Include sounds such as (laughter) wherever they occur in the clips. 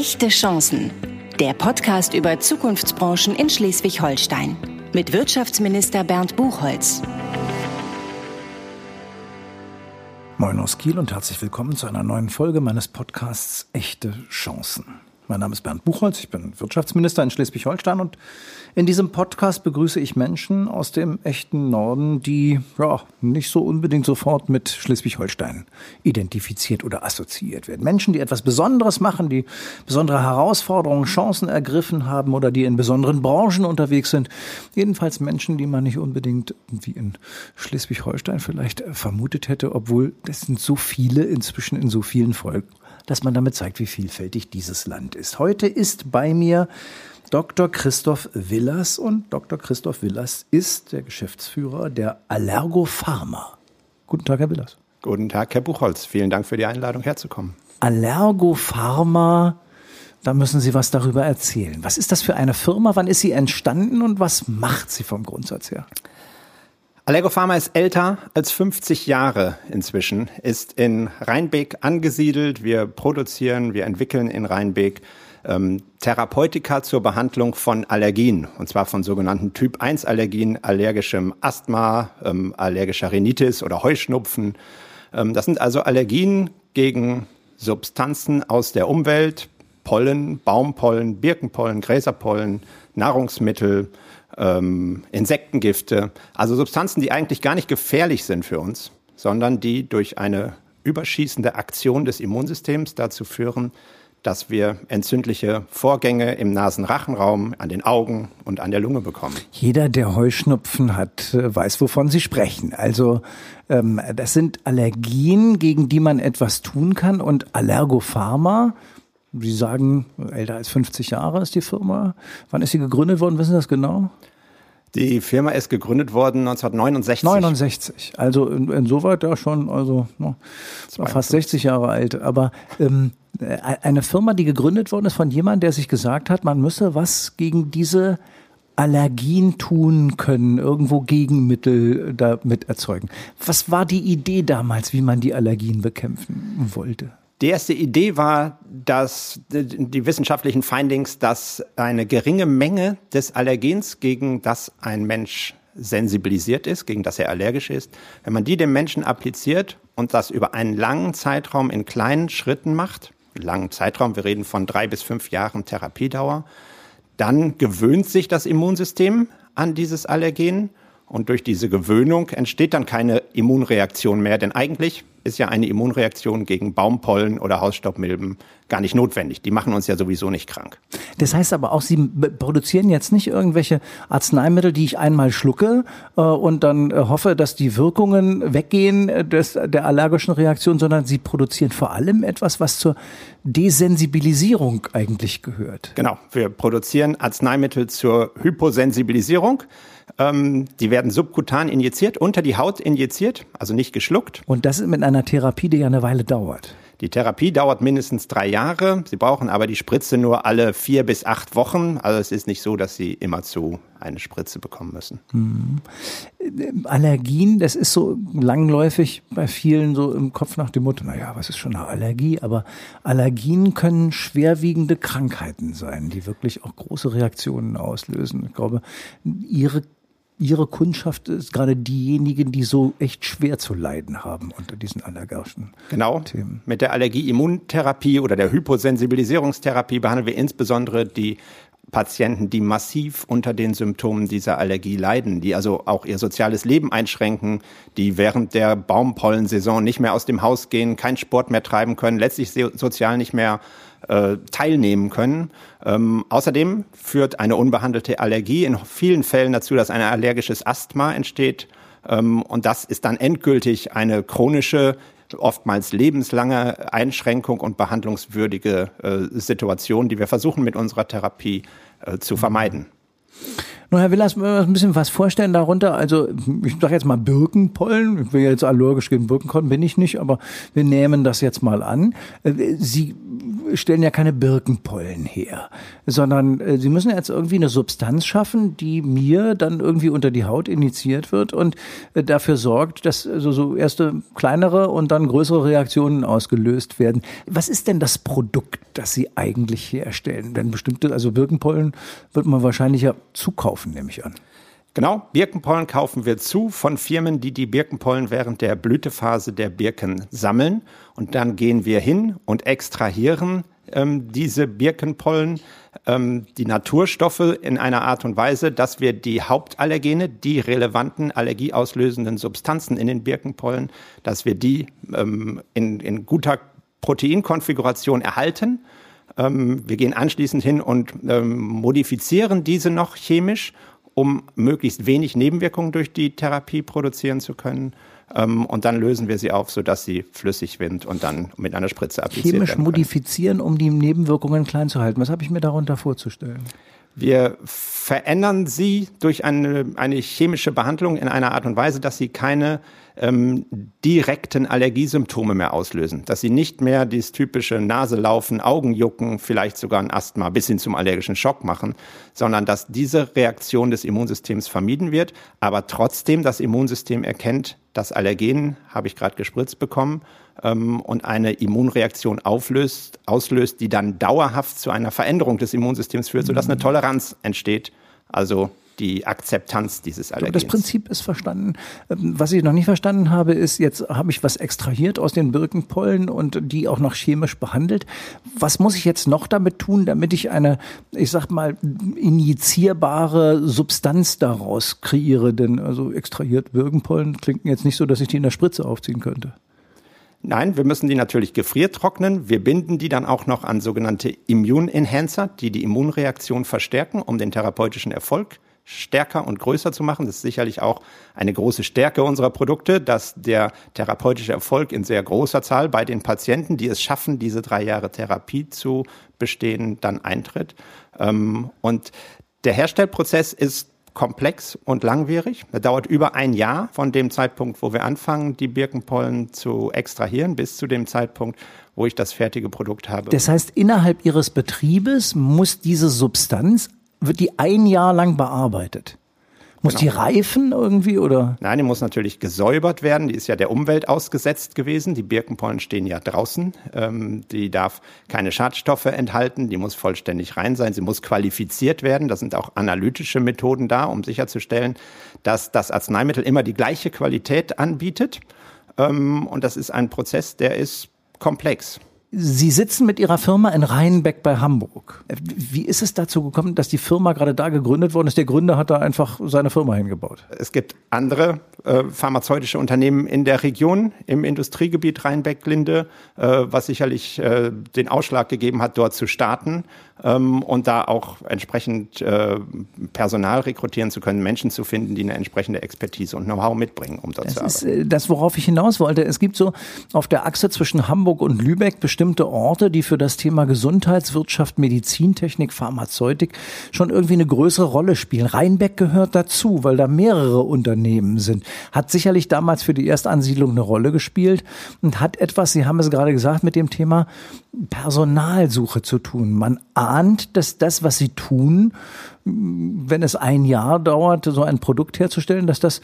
Echte Chancen. Der Podcast über Zukunftsbranchen in Schleswig-Holstein. Mit Wirtschaftsminister Bernd Buchholz. Moin aus Kiel und herzlich willkommen zu einer neuen Folge meines Podcasts Echte Chancen. Mein Name ist Bernd Buchholz, ich bin Wirtschaftsminister in Schleswig-Holstein und in diesem Podcast begrüße ich Menschen aus dem echten Norden, die ja, nicht so unbedingt sofort mit Schleswig-Holstein identifiziert oder assoziiert werden. Menschen, die etwas Besonderes machen, die besondere Herausforderungen, Chancen ergriffen haben oder die in besonderen Branchen unterwegs sind. Jedenfalls Menschen, die man nicht unbedingt wie in Schleswig-Holstein vielleicht vermutet hätte, obwohl das sind so viele inzwischen in so vielen Folgen dass man damit zeigt, wie vielfältig dieses Land ist. Heute ist bei mir Dr. Christoph Willers und Dr. Christoph Willers ist der Geschäftsführer der Allergo Pharma. Guten Tag, Herr Willers. Guten Tag, Herr Buchholz. Vielen Dank für die Einladung, herzukommen. Allergo Pharma, da müssen Sie was darüber erzählen. Was ist das für eine Firma? Wann ist sie entstanden und was macht sie vom Grundsatz her? Allego Pharma ist älter als 50 Jahre inzwischen, ist in Rheinbeek angesiedelt. Wir produzieren, wir entwickeln in Rheinbeek ähm, Therapeutika zur Behandlung von Allergien, und zwar von sogenannten Typ-1-Allergien, allergischem Asthma, ähm, allergischer Rhinitis oder Heuschnupfen. Ähm, das sind also Allergien gegen Substanzen aus der Umwelt, Pollen, Baumpollen, Birkenpollen, Gräserpollen, Nahrungsmittel, ähm, Insektengifte, also Substanzen, die eigentlich gar nicht gefährlich sind für uns, sondern die durch eine überschießende Aktion des Immunsystems dazu führen, dass wir entzündliche Vorgänge im Nasenrachenraum, an den Augen und an der Lunge bekommen. Jeder, der Heuschnupfen hat, äh, weiß, wovon Sie sprechen. Also ähm, das sind Allergien, gegen die man etwas tun kann und Allergopharma. Sie sagen, älter als 50 Jahre ist die Firma. Wann ist sie gegründet worden? Wissen Sie das genau? Die Firma ist gegründet worden 1969. 69, also in, insoweit ja schon, also no, fast 60 Jahre alt. Aber ähm, äh, eine Firma, die gegründet worden ist von jemandem, der sich gesagt hat, man müsse was gegen diese Allergien tun können, irgendwo Gegenmittel damit erzeugen. Was war die Idee damals, wie man die Allergien bekämpfen wollte? Die erste Idee war, dass die wissenschaftlichen Findings, dass eine geringe Menge des Allergens, gegen das ein Mensch sensibilisiert ist, gegen das er allergisch ist, wenn man die dem Menschen appliziert und das über einen langen Zeitraum in kleinen Schritten macht, langen Zeitraum, wir reden von drei bis fünf Jahren Therapiedauer, dann gewöhnt sich das Immunsystem an dieses Allergen und durch diese Gewöhnung entsteht dann keine Immunreaktion mehr, denn eigentlich ist ja eine Immunreaktion gegen Baumpollen oder Hausstaubmilben gar nicht notwendig. Die machen uns ja sowieso nicht krank. Das heißt aber auch, Sie produzieren jetzt nicht irgendwelche Arzneimittel, die ich einmal schlucke äh, und dann äh, hoffe, dass die Wirkungen weggehen äh, des, der allergischen Reaktion, sondern Sie produzieren vor allem etwas, was zur Desensibilisierung eigentlich gehört. Genau, wir produzieren Arzneimittel zur Hyposensibilisierung. Ähm, die werden subkutan injiziert, unter die Haut injiziert, also nicht geschluckt. Und das ist mit einer Therapie, die ja eine Weile dauert. Die Therapie dauert mindestens drei Jahre. Sie brauchen aber die Spritze nur alle vier bis acht Wochen. Also es ist nicht so, dass Sie immerzu eine Spritze bekommen müssen. Mhm. Allergien, das ist so langläufig bei vielen so im Kopf nach dem Motto, naja, was ist schon eine Allergie? Aber Allergien können schwerwiegende Krankheiten sein, die wirklich auch große Reaktionen auslösen. Ich glaube, Ihre Ihre Kundschaft ist gerade diejenigen, die so echt schwer zu leiden haben unter diesen allergischen genau. Themen. Mit der Allergie-Immuntherapie oder der Hyposensibilisierungstherapie behandeln wir insbesondere die Patienten, die massiv unter den Symptomen dieser Allergie leiden, die also auch ihr soziales Leben einschränken, die während der Baumpollensaison nicht mehr aus dem Haus gehen, keinen Sport mehr treiben können, letztlich sozial nicht mehr äh, teilnehmen können. Ähm, außerdem führt eine unbehandelte Allergie in vielen Fällen dazu, dass ein allergisches Asthma entsteht. Ähm, und das ist dann endgültig eine chronische oftmals lebenslange Einschränkung und behandlungswürdige äh, Situation, die wir versuchen mit unserer Therapie äh, zu vermeiden. Nun, Herr Willers, wir uns ein bisschen was vorstellen darunter. Also, ich sage jetzt mal Birkenpollen. Ich will jetzt allergisch gegen Birkenpollen, bin ich nicht, aber wir nehmen das jetzt mal an. Äh, Sie stellen ja keine Birkenpollen her, sondern äh, Sie müssen jetzt irgendwie eine Substanz schaffen, die mir dann irgendwie unter die Haut injiziert wird und äh, dafür sorgt, dass so erste kleinere und dann größere Reaktionen ausgelöst werden. Was ist denn das Produkt, das Sie eigentlich herstellen? Denn bestimmte, also Birkenpollen wird man wahrscheinlich ja zukaufen, nehme ich an. Genau, Birkenpollen kaufen wir zu von Firmen, die die Birkenpollen während der Blütephase der Birken sammeln. Und dann gehen wir hin und extrahieren ähm, diese Birkenpollen, ähm, die Naturstoffe in einer Art und Weise, dass wir die Hauptallergene, die relevanten allergieauslösenden Substanzen in den Birkenpollen, dass wir die ähm, in, in guter Proteinkonfiguration erhalten. Ähm, wir gehen anschließend hin und ähm, modifizieren diese noch chemisch um möglichst wenig Nebenwirkungen durch die Therapie produzieren zu können. Ähm, und dann lösen wir sie auf, sodass sie flüssig sind und dann mit einer Spritze appliziert Chemisch modifizieren, um die Nebenwirkungen klein zu halten. Was habe ich mir darunter vorzustellen? Wir verändern sie durch eine, eine chemische Behandlung in einer Art und Weise, dass sie keine ähm, direkten Allergiesymptome mehr auslösen. Dass sie nicht mehr dieses typische Naselaufen, Augenjucken, vielleicht sogar ein Asthma bis hin zum allergischen Schock machen, sondern dass diese Reaktion des Immunsystems vermieden wird, aber trotzdem das Immunsystem erkennt, das Allergen habe ich gerade gespritzt bekommen ähm, und eine Immunreaktion auflöst, auslöst, die dann dauerhaft zu einer Veränderung des Immunsystems führt, sodass eine Toleranz entsteht. Also die Akzeptanz dieses Allergens. Das Prinzip ist verstanden. Ähm, was ich noch nicht verstanden habe, ist, jetzt habe ich was extrahiert aus den Birkenpollen und die auch noch chemisch behandelt. Was muss ich jetzt noch damit tun, damit ich eine, ich sag mal, injizierbare Substanz daraus kreiere? Denn also extrahiert Birkenpollen klingt jetzt nicht so, dass ich die in der Spritze aufziehen könnte. Nein, wir müssen die natürlich gefriertrocknen. Wir binden die dann auch noch an sogenannte Immune Enhancer, die die Immunreaktion verstärken, um den therapeutischen Erfolg stärker und größer zu machen. Das ist sicherlich auch eine große Stärke unserer Produkte, dass der therapeutische Erfolg in sehr großer Zahl bei den Patienten, die es schaffen, diese drei Jahre Therapie zu bestehen, dann eintritt. Ähm, und der Herstellprozess ist komplex und langwierig. Er dauert über ein Jahr von dem Zeitpunkt, wo wir anfangen, die Birkenpollen zu extrahieren, bis zu dem Zeitpunkt, wo ich das fertige Produkt habe. Das heißt, innerhalb Ihres Betriebes muss diese Substanz wird die ein Jahr lang bearbeitet. Muss genau. die reifen irgendwie oder? Nein, die muss natürlich gesäubert werden. Die ist ja der Umwelt ausgesetzt gewesen. Die Birkenpollen stehen ja draußen. Ähm, die darf keine Schadstoffe enthalten. Die muss vollständig rein sein. Sie muss qualifiziert werden. Da sind auch analytische Methoden da, um sicherzustellen, dass das Arzneimittel immer die gleiche Qualität anbietet. Ähm, und das ist ein Prozess, der ist komplex. Sie sitzen mit Ihrer Firma in Rheinbeck bei Hamburg. Wie ist es dazu gekommen, dass die Firma gerade da gegründet worden ist? Der Gründer hat da einfach seine Firma hingebaut. Es gibt andere äh, pharmazeutische Unternehmen in der Region, im Industriegebiet Rheinbeck-Linde, äh, was sicherlich äh, den Ausschlag gegeben hat, dort zu starten ähm, und da auch entsprechend äh, Personal rekrutieren zu können, Menschen zu finden, die eine entsprechende Expertise und Know-how mitbringen, um dort das zu arbeiten. Das ist das, worauf ich hinaus wollte. Es gibt so auf der Achse zwischen Hamburg und Lübeck bestimmte Orte, die für das Thema Gesundheitswirtschaft, Medizintechnik, Pharmazeutik schon irgendwie eine größere Rolle spielen. Rheinbeck gehört dazu, weil da mehrere Unternehmen sind. Hat sicherlich damals für die Erstansiedlung eine Rolle gespielt und hat etwas, Sie haben es gerade gesagt, mit dem Thema Personalsuche zu tun. Man ahnt, dass das, was sie tun, wenn es ein Jahr dauert, so ein Produkt herzustellen, dass das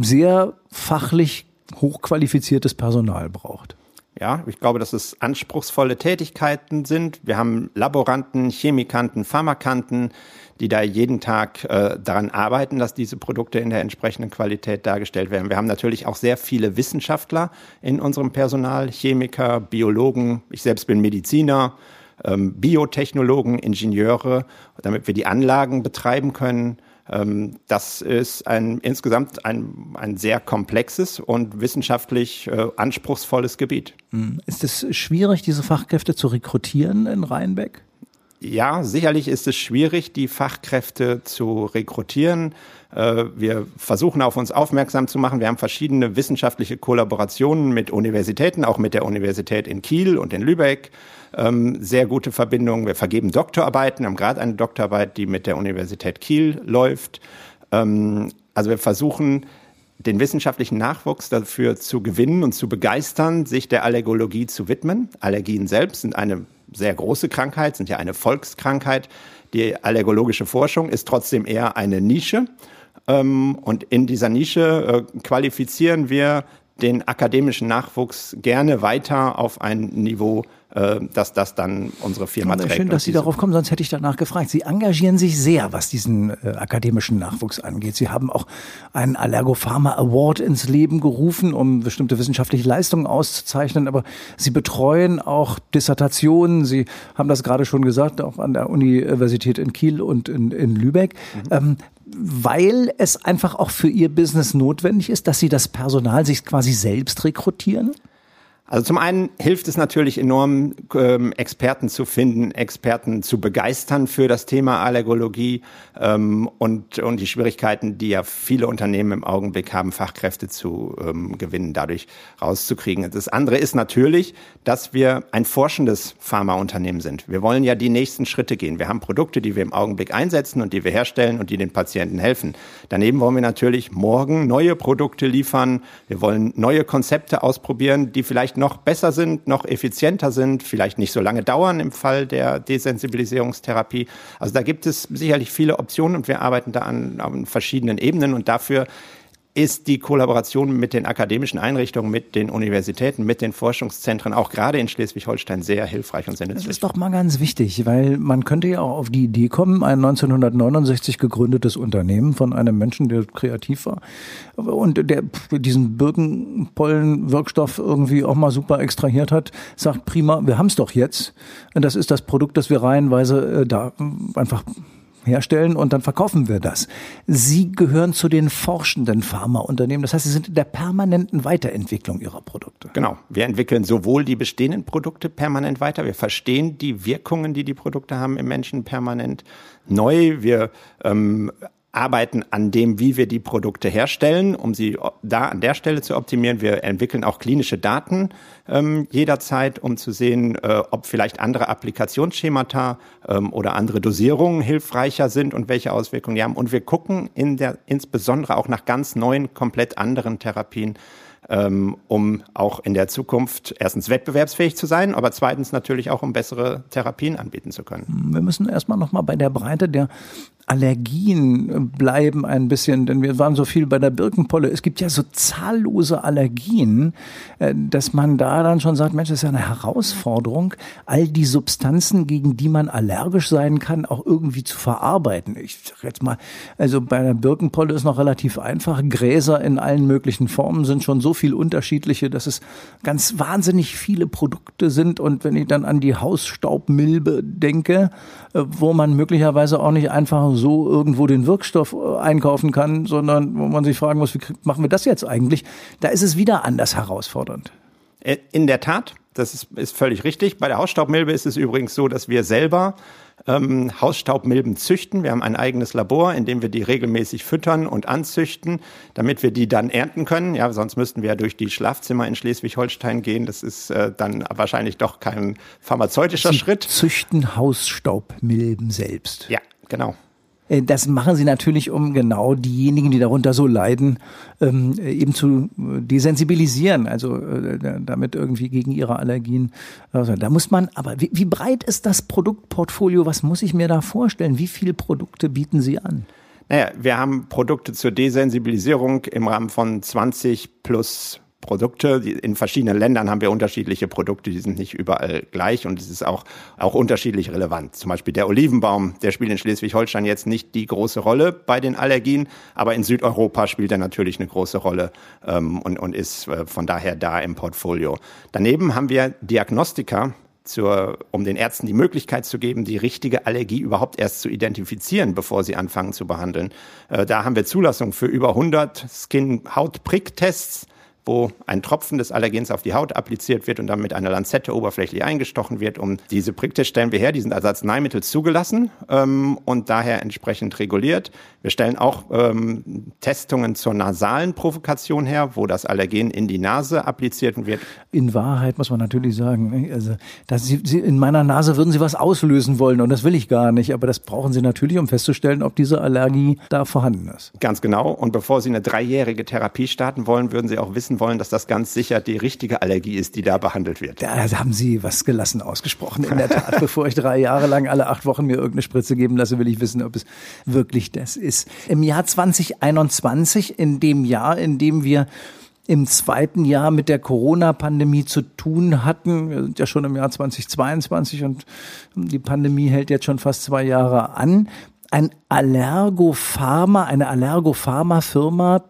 sehr fachlich hochqualifiziertes Personal braucht. Ja, ich glaube, dass es anspruchsvolle Tätigkeiten sind. Wir haben Laboranten, Chemikanten, Pharmakanten, die da jeden Tag äh, daran arbeiten, dass diese Produkte in der entsprechenden Qualität dargestellt werden. Wir haben natürlich auch sehr viele Wissenschaftler in unserem Personal, Chemiker, Biologen. Ich selbst bin Mediziner, ähm, Biotechnologen, Ingenieure, damit wir die Anlagen betreiben können. Ähm, das ist ein, insgesamt ein, ein sehr komplexes und wissenschaftlich äh, anspruchsvolles Gebiet. Hm. Ist es schwierig, diese Fachkräfte zu rekrutieren in Rheinbeck? Ja, sicherlich ist es schwierig, die Fachkräfte zu rekrutieren. Äh, wir versuchen auf uns aufmerksam zu machen. Wir haben verschiedene wissenschaftliche Kollaborationen mit Universitäten, auch mit der Universität in Kiel und in Lübeck. Ähm, sehr gute Verbindungen. Wir vergeben Doktorarbeiten, haben gerade eine Doktorarbeit, die mit der Universität Kiel läuft. Ähm, also wir versuchen, den wissenschaftlichen Nachwuchs dafür zu gewinnen und zu begeistern, sich der Allergologie zu widmen. Allergien selbst sind eine sehr große Krankheit, sind ja eine Volkskrankheit. Die allergologische Forschung ist trotzdem eher eine Nische. Ähm, und in dieser Nische äh, qualifizieren wir den akademischen Nachwuchs gerne weiter auf ein Niveau äh, dass das dann unsere Firma trägt. Schön, dass Sie darauf kommen, sonst hätte ich danach gefragt. Sie engagieren sich sehr, was diesen äh, akademischen Nachwuchs angeht. Sie haben auch einen Allergopharma Award ins Leben gerufen, um bestimmte wissenschaftliche Leistungen auszuzeichnen, aber Sie betreuen auch Dissertationen. Sie haben das gerade schon gesagt, auch an der Universität in Kiel und in, in Lübeck. Mhm. Ähm, weil es einfach auch für Ihr Business notwendig ist, dass Sie das Personal sich quasi selbst rekrutieren? Also zum einen hilft es natürlich enorm, ähm, Experten zu finden, Experten zu begeistern für das Thema Allergologie ähm, und, und die Schwierigkeiten, die ja viele Unternehmen im Augenblick haben, Fachkräfte zu ähm, gewinnen, dadurch rauszukriegen. Das andere ist natürlich, dass wir ein forschendes Pharmaunternehmen sind. Wir wollen ja die nächsten Schritte gehen. Wir haben Produkte, die wir im Augenblick einsetzen und die wir herstellen und die den Patienten helfen. Daneben wollen wir natürlich morgen neue Produkte liefern. Wir wollen neue Konzepte ausprobieren, die vielleicht noch besser sind, noch effizienter sind, vielleicht nicht so lange dauern im Fall der Desensibilisierungstherapie. Also da gibt es sicherlich viele Optionen und wir arbeiten da an, an verschiedenen Ebenen und dafür ist die Kollaboration mit den akademischen Einrichtungen, mit den Universitäten, mit den Forschungszentren auch gerade in Schleswig-Holstein sehr hilfreich und sehr nützlich. Das ist doch mal ganz wichtig, weil man könnte ja auch auf die Idee kommen, ein 1969 gegründetes Unternehmen von einem Menschen, der kreativ war und der diesen Birkenpollen-Wirkstoff irgendwie auch mal super extrahiert hat, sagt prima, wir haben es doch jetzt. Das ist das Produkt, das wir reihenweise äh, da einfach herstellen und dann verkaufen wir das. Sie gehören zu den forschenden Pharmaunternehmen. Das heißt, Sie sind in der permanenten Weiterentwicklung Ihrer Produkte. Genau. Wir entwickeln sowohl die bestehenden Produkte permanent weiter. Wir verstehen die Wirkungen, die die Produkte haben im Menschen permanent neu. Wir ähm, arbeiten an dem, wie wir die Produkte herstellen, um sie da an der Stelle zu optimieren. Wir entwickeln auch klinische Daten ähm, jederzeit, um zu sehen, äh, ob vielleicht andere Applikationsschemata ähm, oder andere Dosierungen hilfreicher sind und welche Auswirkungen die haben. Und wir gucken in der, insbesondere auch nach ganz neuen, komplett anderen Therapien, ähm, um auch in der Zukunft erstens wettbewerbsfähig zu sein, aber zweitens natürlich auch, um bessere Therapien anbieten zu können. Wir müssen erstmal nochmal bei der Breite der Allergien bleiben ein bisschen, denn wir waren so viel bei der Birkenpolle. Es gibt ja so zahllose Allergien, äh, dass man da dann schon sagt, Mensch, das ist ja eine Herausforderung, all die Substanzen, gegen die man allergisch sein kann, auch irgendwie zu verarbeiten. Ich sag jetzt mal, also bei der Birkenpolle ist noch relativ einfach. Gräser in allen möglichen Formen sind schon so viel unterschiedliche, dass es ganz wahnsinnig viele Produkte sind. Und wenn ich dann an die Hausstaubmilbe denke, äh, wo man möglicherweise auch nicht einfach so irgendwo den Wirkstoff äh, einkaufen kann, sondern wo man sich fragen muss, wie machen wir das jetzt eigentlich? Da ist es wieder anders herausfordernd. Äh, in der Tat, das ist, ist völlig richtig. Bei der Hausstaubmilbe ist es übrigens so, dass wir selber ähm, Hausstaubmilben züchten. Wir haben ein eigenes Labor, in dem wir die regelmäßig füttern und anzüchten, damit wir die dann ernten können. Ja, sonst müssten wir ja durch die Schlafzimmer in Schleswig-Holstein gehen. Das ist äh, dann wahrscheinlich doch kein pharmazeutischer Sie Schritt. Züchten Hausstaubmilben selbst. Ja, genau. Äh, das machen sie natürlich, um genau diejenigen, die darunter so leiden, ähm, eben zu desensibilisieren, also äh, damit irgendwie gegen ihre Allergien. Also da muss man, aber wie breit ist das Produktportfolio? Was muss ich mir da vorstellen? Wie viele Produkte bieten Sie an? Naja, wir haben Produkte zur Desensibilisierung im Rahmen von 20 plus Produkte. In verschiedenen Ländern haben wir unterschiedliche Produkte, die sind nicht überall gleich und es ist auch, auch unterschiedlich relevant. Zum Beispiel der Olivenbaum, der spielt in Schleswig-Holstein jetzt nicht die große Rolle bei den Allergien, aber in Südeuropa spielt er natürlich eine große Rolle ähm, und, und ist äh, von daher da im Portfolio. Daneben haben wir Diagnostika, zur, um den Ärzten die Möglichkeit zu geben, die richtige Allergie überhaupt erst zu identifizieren, bevor sie anfangen zu behandeln. Äh, da haben wir Zulassung für über 100 Skin-Haut-Prick-Tests wo ein Tropfen des Allergens auf die Haut appliziert wird und dann mit einer Lanzette oberflächlich eingestochen wird. Um diese Pricktests stellen wir her, die sind als Arzneimittel zugelassen ähm, und daher entsprechend reguliert. Wir stellen auch ähm, Testungen zur nasalen Provokation her, wo das Allergen in die Nase appliziert wird. In Wahrheit muss man natürlich sagen, ne, also dass Sie, Sie in meiner Nase würden Sie was auslösen wollen und das will ich gar nicht, aber das brauchen Sie natürlich, um festzustellen, ob diese Allergie da vorhanden ist. Ganz genau. Und bevor Sie eine dreijährige Therapie starten wollen, würden Sie auch wissen, wissen wollen, dass das ganz sicher die richtige Allergie ist, die da behandelt wird. Da haben Sie was gelassen ausgesprochen. In der Tat, (laughs) bevor ich drei Jahre lang alle acht Wochen mir irgendeine Spritze geben lasse, will ich wissen, ob es wirklich das ist. Im Jahr 2021, in dem Jahr, in dem wir im zweiten Jahr mit der Corona-Pandemie zu tun hatten. Wir sind ja schon im Jahr 2022 und die Pandemie hält jetzt schon fast zwei Jahre an. Ein Allergopharma, eine Allergopharma-Firma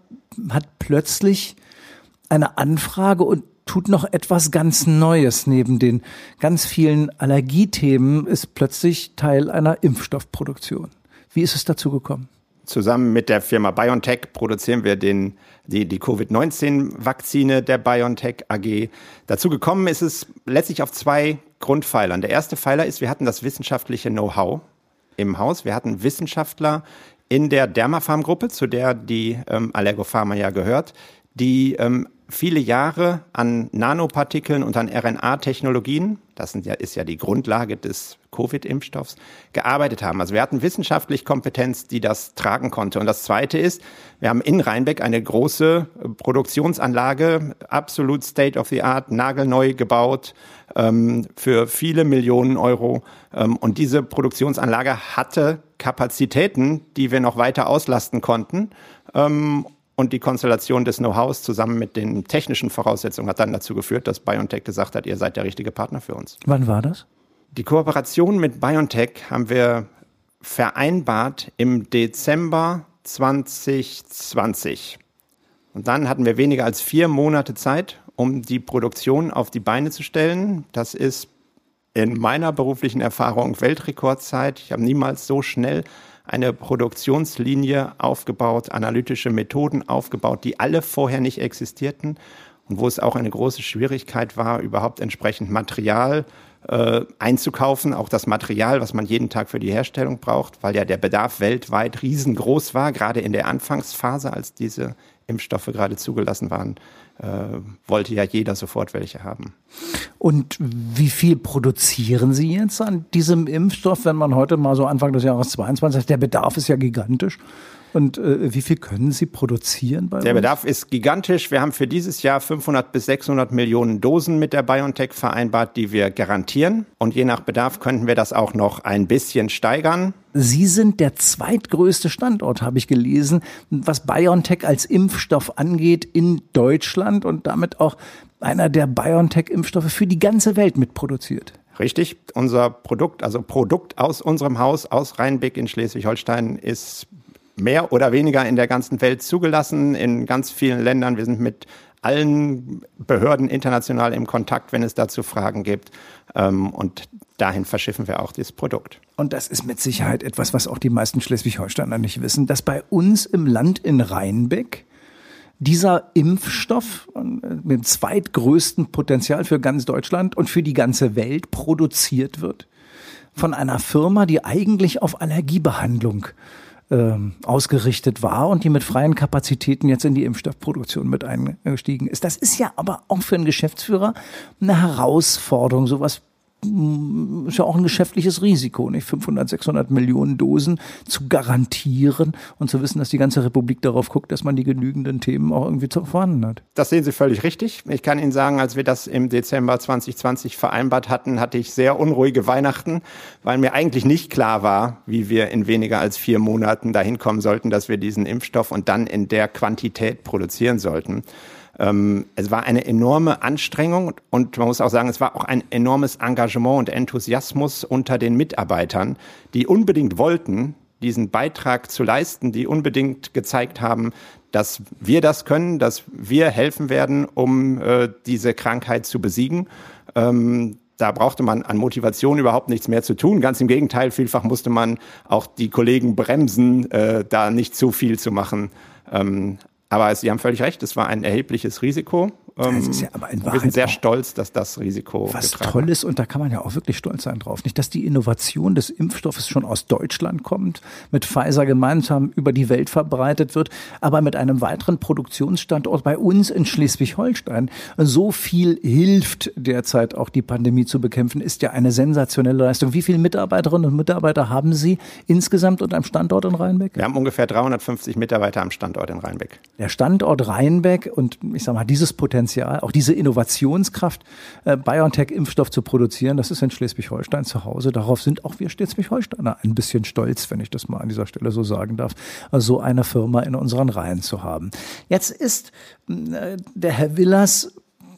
hat plötzlich eine Anfrage und tut noch etwas ganz Neues. Neben den ganz vielen Allergiethemen ist plötzlich Teil einer Impfstoffproduktion. Wie ist es dazu gekommen? Zusammen mit der Firma BioNTech produzieren wir den, die, die Covid-19-Vakzine der BioNTech AG. Dazu gekommen ist es letztlich auf zwei Grundpfeilern. Der erste Pfeiler ist, wir hatten das wissenschaftliche Know-how im Haus. Wir hatten Wissenschaftler in der Dermafarm-Gruppe, zu der die ähm, Allergopharma ja gehört, die ähm, viele Jahre an Nanopartikeln und an RNA-Technologien, das ja, ist ja die Grundlage des Covid-Impfstoffs, gearbeitet haben. Also wir hatten wissenschaftlich Kompetenz, die das tragen konnte. Und das Zweite ist, wir haben in Rheinbeck eine große Produktionsanlage, absolut State of the Art, nagelneu gebaut, ähm, für viele Millionen Euro. Ähm, und diese Produktionsanlage hatte Kapazitäten, die wir noch weiter auslasten konnten. Ähm, und die Konstellation des Know-hows zusammen mit den technischen Voraussetzungen hat dann dazu geführt, dass BioNTech gesagt hat, ihr seid der richtige Partner für uns. Wann war das? Die Kooperation mit BioNTech haben wir vereinbart im Dezember 2020. Und dann hatten wir weniger als vier Monate Zeit, um die Produktion auf die Beine zu stellen. Das ist in meiner beruflichen Erfahrung Weltrekordzeit. Ich habe niemals so schnell eine Produktionslinie aufgebaut, analytische Methoden aufgebaut, die alle vorher nicht existierten und wo es auch eine große Schwierigkeit war, überhaupt entsprechend Material äh, einzukaufen, auch das Material, was man jeden Tag für die Herstellung braucht, weil ja der Bedarf weltweit riesengroß war, gerade in der Anfangsphase, als diese Impfstoffe gerade zugelassen waren, äh, wollte ja jeder sofort welche haben. Und wie viel produzieren Sie jetzt an diesem Impfstoff, wenn man heute mal so Anfang des Jahres 22, der Bedarf ist ja gigantisch. Und äh, wie viel können Sie produzieren bei Der uns? Bedarf ist gigantisch. Wir haben für dieses Jahr 500 bis 600 Millionen Dosen mit der BioNTech vereinbart, die wir garantieren. Und je nach Bedarf könnten wir das auch noch ein bisschen steigern. Sie sind der zweitgrößte Standort, habe ich gelesen, was BioNTech als Impfstoff angeht in Deutschland und damit auch einer der BioNTech-Impfstoffe für die ganze Welt mitproduziert. Richtig. Unser Produkt, also Produkt aus unserem Haus, aus Rheinbeck in Schleswig-Holstein, ist mehr oder weniger in der ganzen Welt zugelassen, in ganz vielen Ländern. Wir sind mit allen Behörden international im Kontakt, wenn es dazu Fragen gibt. Ähm, und dahin verschiffen wir auch dieses Produkt. Und das ist mit Sicherheit etwas, was auch die meisten Schleswig-Holsteiner nicht wissen, dass bei uns im Land in Rheinbeck dieser Impfstoff äh, mit dem zweitgrößten Potenzial für ganz Deutschland und für die ganze Welt produziert wird von einer Firma, die eigentlich auf Allergiebehandlung ähm, ausgerichtet war und die mit freien Kapazitäten jetzt in die Impfstoffproduktion mit eingestiegen ist. Das ist ja aber auch für einen Geschäftsführer eine Herausforderung, sowas ist ja auch ein geschäftliches Risiko, nicht 500, 600 Millionen Dosen zu garantieren und zu wissen, dass die ganze Republik darauf guckt, dass man die genügenden Themen auch irgendwie vorhanden hat. Das sehen Sie völlig richtig. Ich kann Ihnen sagen, als wir das im Dezember 2020 vereinbart hatten, hatte ich sehr unruhige Weihnachten, weil mir eigentlich nicht klar war, wie wir in weniger als vier Monaten dahin kommen sollten, dass wir diesen Impfstoff und dann in der Quantität produzieren sollten. Ähm, es war eine enorme Anstrengung und man muss auch sagen, es war auch ein enormes Engagement und Enthusiasmus unter den Mitarbeitern, die unbedingt wollten, diesen Beitrag zu leisten, die unbedingt gezeigt haben, dass wir das können, dass wir helfen werden, um äh, diese Krankheit zu besiegen. Ähm, da brauchte man an Motivation überhaupt nichts mehr zu tun. Ganz im Gegenteil, vielfach musste man auch die Kollegen bremsen, äh, da nicht zu viel zu machen. Ähm, aber Sie haben völlig recht, es war ein erhebliches Risiko Ähm, das ist ja aber in Wahrheit wir sind sehr stolz, dass das Risiko was toll ist und da kann man ja auch wirklich stolz sein drauf. Nicht, dass die Innovation des Impfstoffes schon aus Deutschland kommt, mit Pfizer gemeinsam über die Welt verbreitet wird, aber mit einem weiteren Produktionsstandort bei uns in Schleswig-Holstein so viel hilft derzeit auch die Pandemie zu bekämpfen, ist ja eine sensationelle Leistung. Wie viele Mitarbeiterinnen und Mitarbeiter haben Sie insgesamt und am Standort in Rheinbeck? Wir haben ungefähr 350 Mitarbeiter am Standort in Rheinbeck. Der Standort Rheinbeck und ich sage mal, dieses Potenzial, auch diese Innovationskraft, äh, BioNTech-Impfstoff zu produzieren, das ist in Schleswig-Holstein zu Hause. Darauf sind auch wir Schleswig-Holsteiner ein bisschen stolz, wenn ich das mal an dieser Stelle so sagen darf, so eine Firma in unseren Reihen zu haben. Jetzt ist äh, der Herr Willers,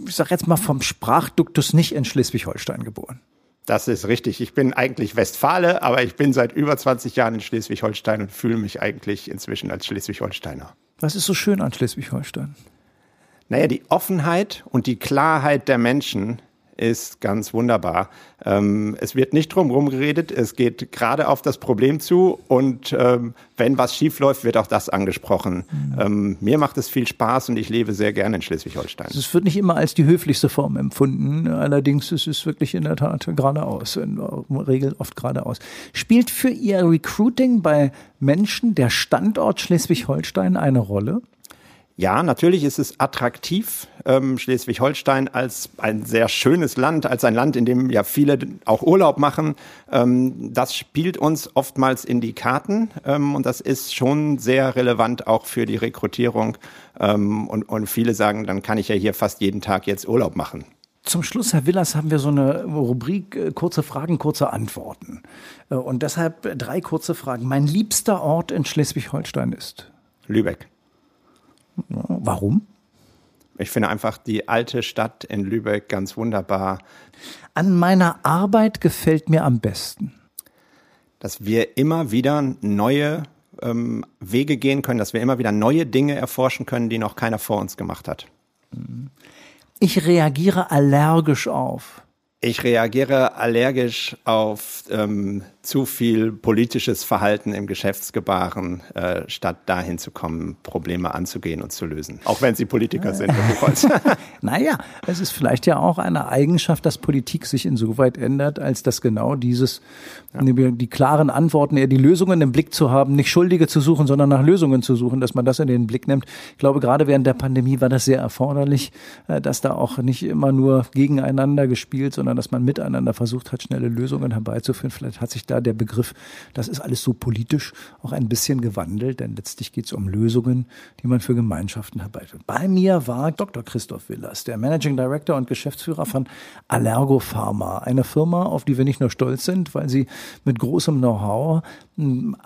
ich sage jetzt mal vom Sprachduktus nicht in Schleswig-Holstein geboren. Das ist richtig. Ich bin eigentlich Westfale, aber ich bin seit über 20 Jahren in Schleswig-Holstein und fühle mich eigentlich inzwischen als Schleswig-Holsteiner. Was ist so schön an Schleswig-Holstein? Naja, die Offenheit und die Klarheit der Menschen ist ganz wunderbar. Ähm, es wird nicht drum geredet, es geht gerade auf das Problem zu und ähm, wenn was schief läuft, wird auch das angesprochen. Mhm. Ähm, mir macht es viel Spaß und ich lebe sehr gerne in Schleswig-Holstein. Es wird nicht immer als die höflichste Form empfunden, allerdings ist es wirklich in der Tat geradeaus, in der Regel oft geradeaus. Spielt für Ihr Recruiting bei Menschen der Standort Schleswig-Holstein eine Rolle? Ja, natürlich ist es attraktiv, ähm, Schleswig-Holstein als ein sehr schönes Land, als ein Land, in dem ja viele auch Urlaub machen. Ähm, das spielt uns oftmals in die Karten ähm, und das ist schon sehr relevant auch für die Rekrutierung. Und, und viele sagen, dann kann ich ja hier fast jeden Tag jetzt Urlaub machen. Zum Schluss, Herr Willers, haben wir so eine Rubrik äh, kurze Fragen, kurze Antworten. Äh, und deshalb drei kurze Fragen. Mein liebster Ort in Schleswig-Holstein ist? Lübeck. Warum? Ich finde einfach die alte Stadt in Lübeck ganz wunderbar. An meiner Arbeit gefällt mir am besten, dass wir immer wieder neue ähm, Wege gehen können, dass wir immer wieder neue Dinge erforschen können, die noch keiner vor uns gemacht hat. Ich reagiere allergisch auf. Ich reagiere allergisch auf ähm, zu viel politisches Verhalten im Geschäftsgebaren, äh, statt dahin zu kommen, Probleme anzugehen und zu lösen. Auch wenn Sie Politiker sind, Herr (laughs) naja, es ist vielleicht ja auch eine Eigenschaft, dass Politik sich insoweit ändert, als dass genau dieses, ja. die klaren Antworten, eher die Lösungen im Blick zu haben, nicht Schuldige zu suchen, sondern nach Lösungen zu suchen, dass man das in den Blick nimmt. Ich glaube, gerade während der Pandemie war das sehr erforderlich, äh, dass da auch nicht immer nur gegeneinander gespielt, sondern dass man miteinander versucht hat, schnelle Lösungen herbeizuführen. Vielleicht hat sich da der Begriff, das ist alles so politisch, auch ein bisschen gewandelt, denn letztlich geht es um Lösungen, die man für Gemeinschaften herbeiführt. Bei mir war Dr. Christoph Willers, der Managing Director und Geschäftsführer von Allergo Pharma, eine Firma, auf die wir nicht nur stolz sind, weil sie mit großem Know-how hm,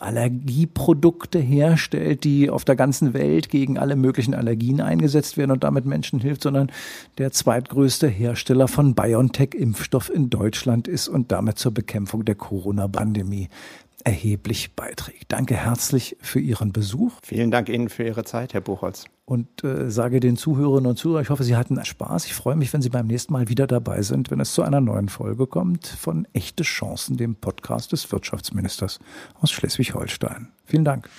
Allergieprodukte herstellt, die auf der ganzen Welt gegen alle möglichen Allergien eingesetzt werden und damit Menschen hilft, sondern der zweitgrößte Hersteller von BioNTech-Impfstoff in Deutschland ist und damit zur Bekämpfung der Corona-Pandemie erheblich beiträgt. Danke herzlich für Ihren Besuch. Vielen Dank Ihnen für Ihre Zeit, Herr Buchholz. Und äh, sage den Zuhörerinnen und Zuhörern, ich hoffe, Sie hatten Spaß. Ich freue mich, wenn Sie beim nächsten Mal wieder dabei sind, wenn es zu einer neuen Folge kommt von Echte Chancen, dem Podcast des Wirtschaftsministers aus Schleswig-Holstein. Vielen Dank.